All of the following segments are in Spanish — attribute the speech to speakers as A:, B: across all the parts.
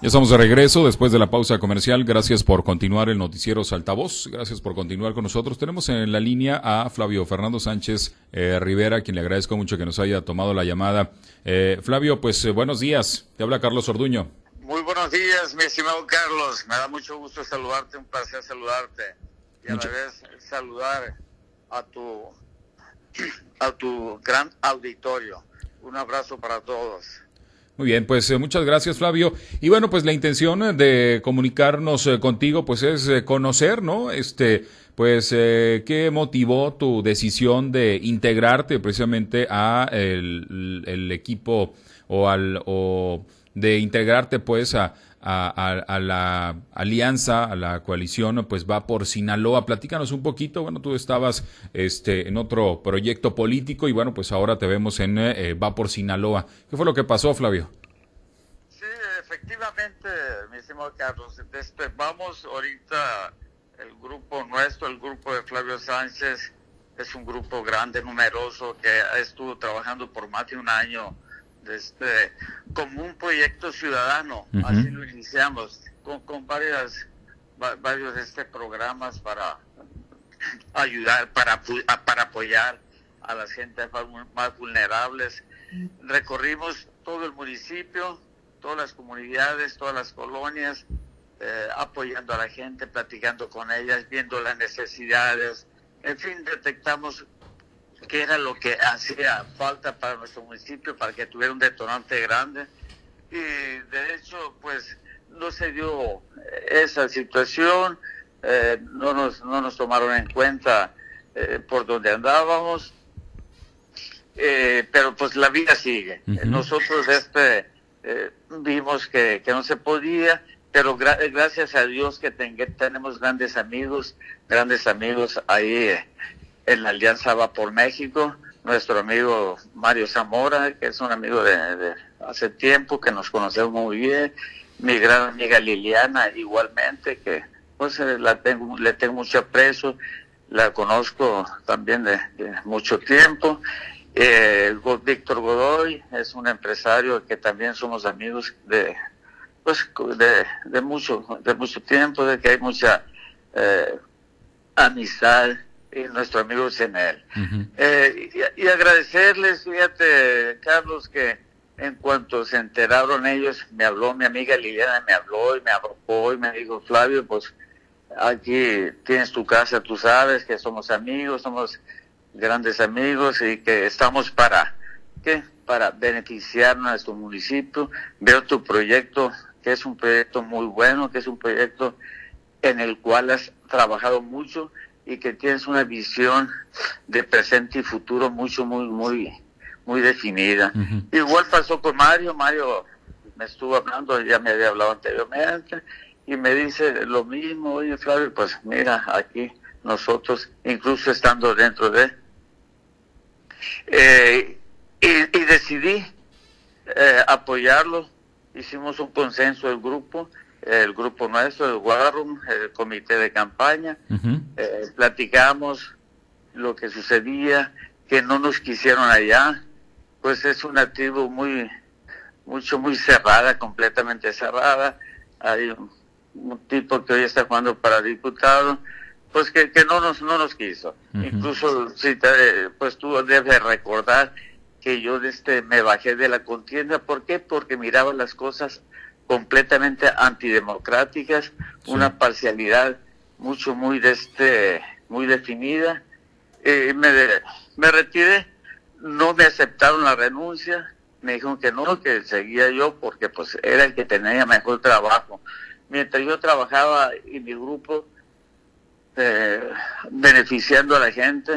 A: Ya estamos de regreso después de la pausa comercial. Gracias por continuar el noticiero Saltavoz. Gracias por continuar con nosotros. Tenemos en la línea a Flavio Fernando Sánchez eh, Rivera, quien le agradezco mucho que nos haya tomado la llamada. Eh, Flavio, pues eh, buenos días. Te habla Carlos Orduño.
B: Muy buenos días, mi estimado Carlos. Me da mucho gusto saludarte, un placer saludarte. Y a la vez saludar a tu, a tu gran auditorio. Un abrazo para todos.
A: Muy bien, pues eh, muchas gracias Flavio. Y bueno, pues la intención eh, de comunicarnos eh, contigo pues es conocer, ¿no? Este, pues qué motivó tu decisión de integrarte precisamente a el, equipo o al o de integrarte pues a, a, la alianza, a la coalición, pues va por Sinaloa. Platícanos un poquito, bueno, tú estabas este, en otro proyecto político y bueno, pues ahora te vemos en eh, va por Sinaloa. ¿Qué fue lo que pasó, Flavio?
B: Sí, efectivamente, mi estimado Carlos, este, vamos ahorita, el grupo nuestro, el grupo de Flavio Sánchez, es un grupo grande, numeroso, que estuvo trabajando por más de un año este, como un proyecto ciudadano, así lo iniciamos, con, con varias, varios este, programas para ayudar, para, para apoyar a las gentes más vulnerables. Recorrimos todo el municipio, todas las comunidades, todas las colonias, eh, apoyando a la gente, platicando con ellas, viendo las necesidades. En fin, detectamos qué era lo que hacía falta para nuestro municipio para que tuviera un detonante grande. Y de hecho, pues no se dio esa situación, eh, no, nos, no nos tomaron en cuenta eh, por donde andábamos, eh, pero pues la vida sigue. Nosotros este vimos que, que, no se podía, pero gracias a Dios que tenemos grandes amigos, grandes amigos ahí en la Alianza Va por México, nuestro amigo Mario Zamora, que es un amigo de, hace tiempo, que nos conocemos muy bien, mi gran amiga Liliana igualmente, que pues eh, la tengo, le tengo mucho aprecio, la conozco también de, mucho tiempo. Eh, Víctor Godoy es un empresario que también somos amigos de pues de, de mucho de mucho tiempo, de que hay mucha eh, amistad y nuestro amigo Senel. Eh, y, agradecerles, fíjate, Carlos, que en cuanto se enteraron ellos, me habló mi amiga Liliana, me habló y me abocó y me dijo, Flavio, pues aquí tienes tu casa, tú sabes que somos amigos, somos grandes amigos y que estamos para, ¿qué? Para beneficiar a nuestro municipio. Veo tu proyecto, que es un proyecto muy bueno, que es un proyecto en el cual has trabajado mucho y que tienes una visión de presente y futuro mucho, muy, muy, muy definida. Igual pasó con Mario, Mario me estuvo hablando, ya me había hablado anteriormente, y me dice lo mismo, oye Flavio, pues mira, aquí nosotros, incluso estando dentro de... Eh, y, decidí eh, apoyarlo, hicimos un consenso del grupo, el grupo nuestro, el War el comité de campaña, eh, platicamos lo que sucedía, que no nos quisieron allá, pues es una tribu muy, mucho, muy cerrada, completamente cerrada. Hay un, tipo que hoy está jugando para diputado, pues que, que no nos, no nos quiso. Incluso, si pues tú debes recordar que yo este me bajé de la contienda. ¿Por qué? Porque miraba las cosas completamente antidemocráticas, una parcialidad mucho, muy, de este, muy definida. Eh, me, me retiré, no me aceptaron la renuncia, me dijeron que no, que seguía yo porque pues era el que tenía mejor trabajo. Mientras yo trabajaba en mi grupo, eh, beneficiando a la gente,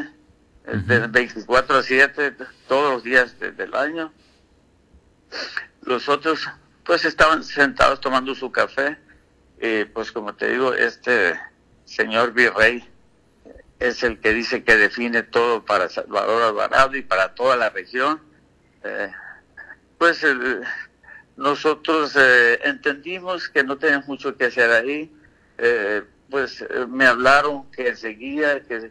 B: eh, de 24 a 7, todos los días del año. Los otros pues estaban sentados tomando su café y pues como te digo, este señor virrey es el que dice que define todo para Salvador Alvarado y para toda la región. Eh, pues nosotros eh, entendimos que no tenemos mucho que hacer ahí, eh, pues me hablaron que seguía, que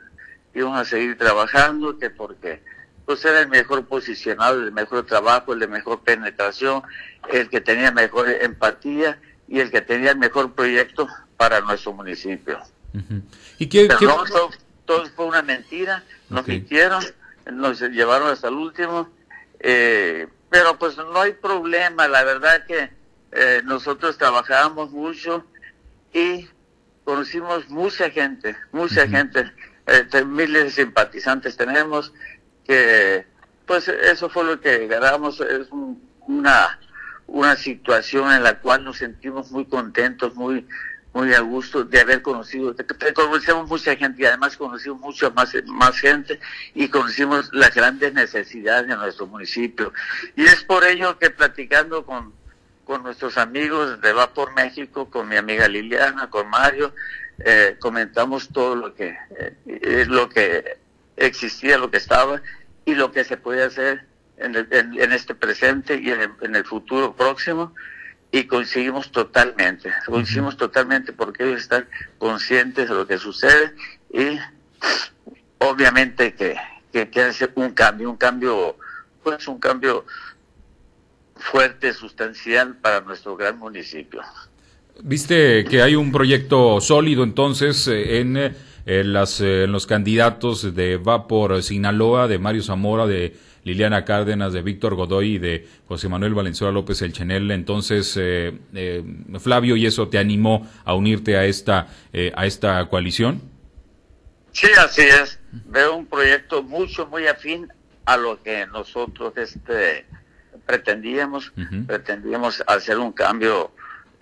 B: íbamos a seguir trabajando, que porque pues era el mejor posicionado, el mejor trabajo, el de mejor penetración, el que tenía mejor empatía y el que tenía el mejor proyecto para nuestro municipio.
A: ¿Y qué,
B: Pero todo, fue una mentira, nos mintieron, nos llevaron hasta el último, eh, pero pues no hay problema, la verdad que eh, nosotros trabajamos mucho y conocimos mucha gente, mucha gente, eh, miles de simpatizantes tenemos, pues eso fue lo que ganamos, es una, una situación en la cual nos sentimos muy contentos, muy muy a gusto de haber conocido, conocemos mucha gente y además conocimos mucha más, más gente y conocimos las grandes necesidades de nuestro municipio. Y es por ello que platicando con, con nuestros amigos de Va por México, con mi amiga Liliana, con Mario, eh, comentamos todo lo que, eh, lo que existía, lo que estaba y lo que se puede hacer en, en, este presente y en en el futuro próximo y coincidimos totalmente, coincidimos totalmente porque ellos están conscientes de lo que sucede y obviamente que, que quieren hacer un cambio, un cambio, pues un cambio fuerte, sustancial para nuestro gran municipio.
A: Viste que hay un proyecto sólido entonces eh, en, eh, las, eh, en los candidatos de Vapor Sinaloa, de Mario Zamora, de Liliana Cárdenas, de Víctor Godoy y de José Manuel Valenzuela López El Chenel. Entonces, Flavio, ¿y eso te animó a unirte a esta, a esta coalición?
B: Sí, así es. Veo un proyecto mucho, muy afín a lo que nosotros este, pretendíamos, pretendíamos hacer un cambio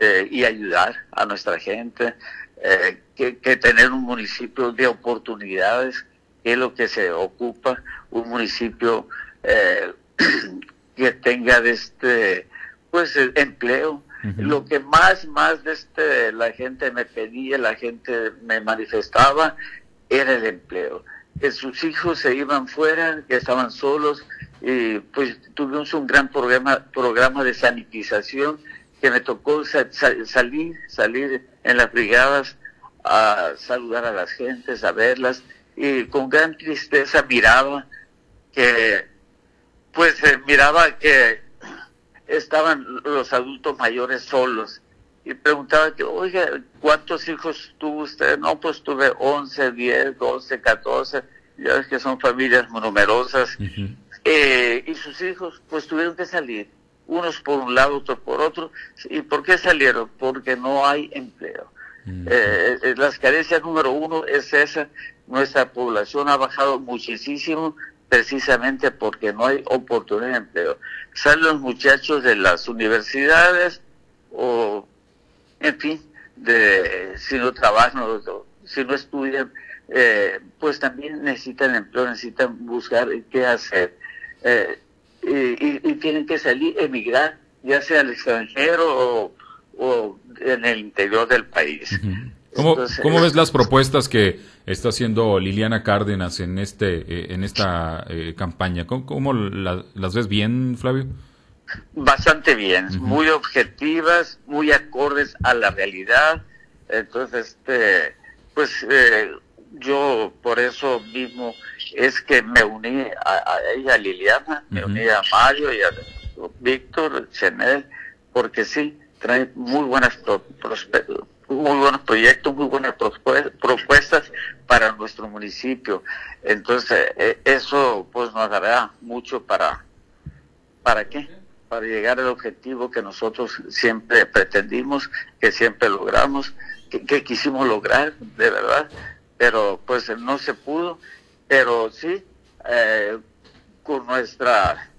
B: eh, y ayudar a nuestra gente, eh, que, tener un municipio de oportunidades, que es lo que se ocupa, un municipio eh, que tenga de este, pues, empleo. Lo que más, más de este, la gente me pedía, la gente me manifestaba, era el empleo. Que sus hijos se iban fuera, que estaban solos, y pues tuvimos un gran programa, programa de sanitización que me tocó salir, salir en las brigadas a saludar a las gentes, a verlas, y con gran tristeza miraba que, pues eh, miraba que estaban los adultos mayores solos y preguntaba que, oiga, ¿cuántos hijos tuvo usted? No, pues tuve 11, 10, 12, 14, ya ves que son familias numerosas. Eh, y sus hijos pues tuvieron que salir, unos por un lado, otros por otro. ¿Y por qué salieron? Porque no hay empleo. Eh, eh, las carencias número uno es esa, nuestra población ha bajado muchísimo precisamente porque no hay oportunidad de empleo. Salen los muchachos de las universidades o, en fin, de si no trabajan, si no estudian, pues también necesitan empleo, necesitan buscar qué hacer. Eh, y, tienen que salir, emigrar, ya sea al extranjero o, en el interior del país.
A: ¿Cómo, ¿Cómo, ves las propuestas que está haciendo Liliana Cárdenas en este eh, en esta eh, campaña? ¿Cómo, las ves bien, Flavio?
B: Bastante bien, muy objetivas, muy acordes a la realidad. Entonces, este, pues yo por eso mismo es que me uní a, ella, a Liliana, me uní a Mario y a Víctor, Chanel, porque sí, trae muy buenas muy buenos proyectos, muy buenas propuestas para nuestro municipio. Entonces, e, eso pues nos dará mucho para, ¿para qué? Para llegar al objetivo que nosotros siempre pretendimos, que siempre logramos, que, que quisimos lograr, de verdad, pero pues no se pudo pero sí, eh, con nuestra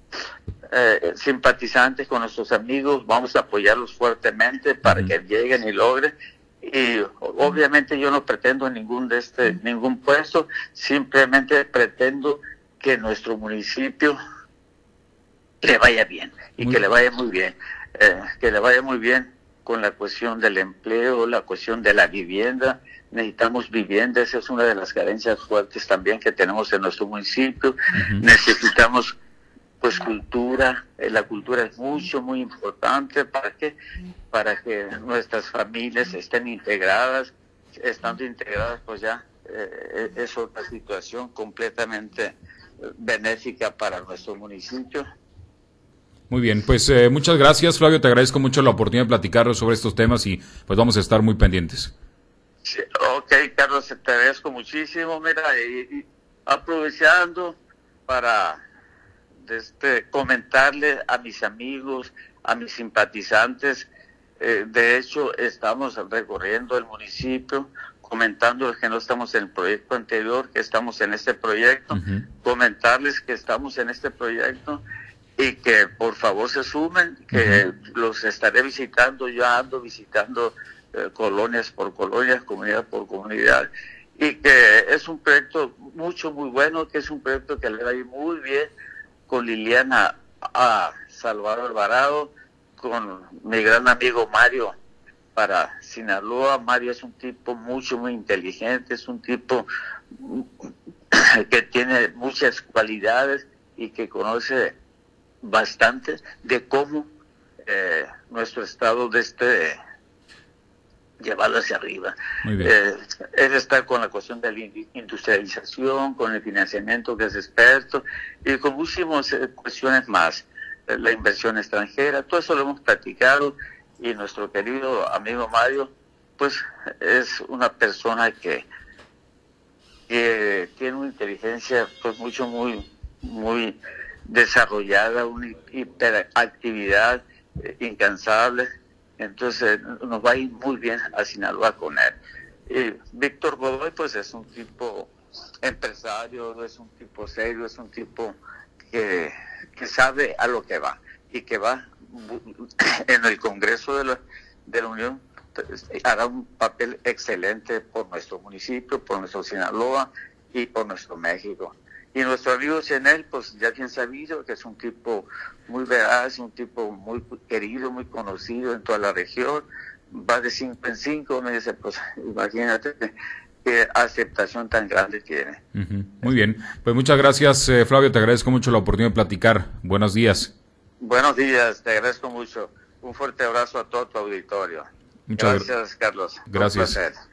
B: eh, simpatizantes, con nuestros amigos, vamos a apoyarlos fuertemente para que lleguen y logren. Y obviamente yo no pretendo ningún de este, ningún puesto, simplemente pretendo que nuestro municipio le vaya bien y que le vaya muy bien, eh, que le vaya muy bien con la cuestión del empleo, la cuestión de la vivienda, necesitamos vivienda, esa es una de las carencias fuertes también que tenemos en nuestro municipio. Necesitamos pues cultura, eh, la cultura es mucho, muy importante. Para que, para que nuestras familias estén integradas, estando integradas pues ya eh, es otra situación completamente benéfica para nuestro municipio.
A: Muy bien, pues eh, muchas gracias Flavio, te agradezco mucho la oportunidad de platicar sobre estos temas y pues vamos a estar muy pendientes.
B: Sí, ok, Carlos, te agradezco muchísimo, mira, y, aprovechando para este, comentarle a mis amigos, a mis simpatizantes, eh, de hecho estamos recorriendo el municipio, comentándoles que no estamos en el proyecto anterior, que estamos en este proyecto, comentarles que estamos en este proyecto y que por favor se sumen, que los estaré visitando, yo ando visitando eh, colonias por colonias, comunidad por comunidad, y que es un proyecto mucho, muy bueno, que es un proyecto que le va a ir muy bien con Liliana a Salvador Alvarado, con mi gran amigo Mario para Sinaloa. Mario es un tipo mucho, muy inteligente, es un tipo que tiene muchas cualidades y que conoce bastante de cómo eh, nuestro estado de este llevado hacia arriba. Eh, él está con la cuestión de la industrialización, con el financiamiento que es experto y con muchísimas eh, cuestiones más. la inversión extranjera, todo eso lo hemos platicado y nuestro querido amigo Mario, pues es una persona que, tiene una inteligencia pues mucho, muy, muy desarrollada, una hiperactividad eh, incansable, entonces nos va a ir muy bien a Sinaloa con él. Y Víctor Godoy pues es un tipo empresario, es un tipo serio, es un tipo que, que sabe a lo que va y que va en el Congreso de la, de la Unión pues, hará un papel excelente por nuestro municipio, por nuestro Sinaloa y por nuestro México. Y nuestro amigo Chenel, pues ya bien sabido que es un tipo muy veraz, un tipo muy querido, muy conocido en toda la región, va de cinco en cinco, me dice, pues imagínate qué aceptación tan grande tiene.
A: Muy bien, pues muchas gracias eh, Flavio, te agradezco mucho la oportunidad de platicar. Buenos días.
B: Buenos días, te agradezco mucho. Un fuerte abrazo a todo tu auditorio. Muchas gracias, Carlos.
A: Gracias.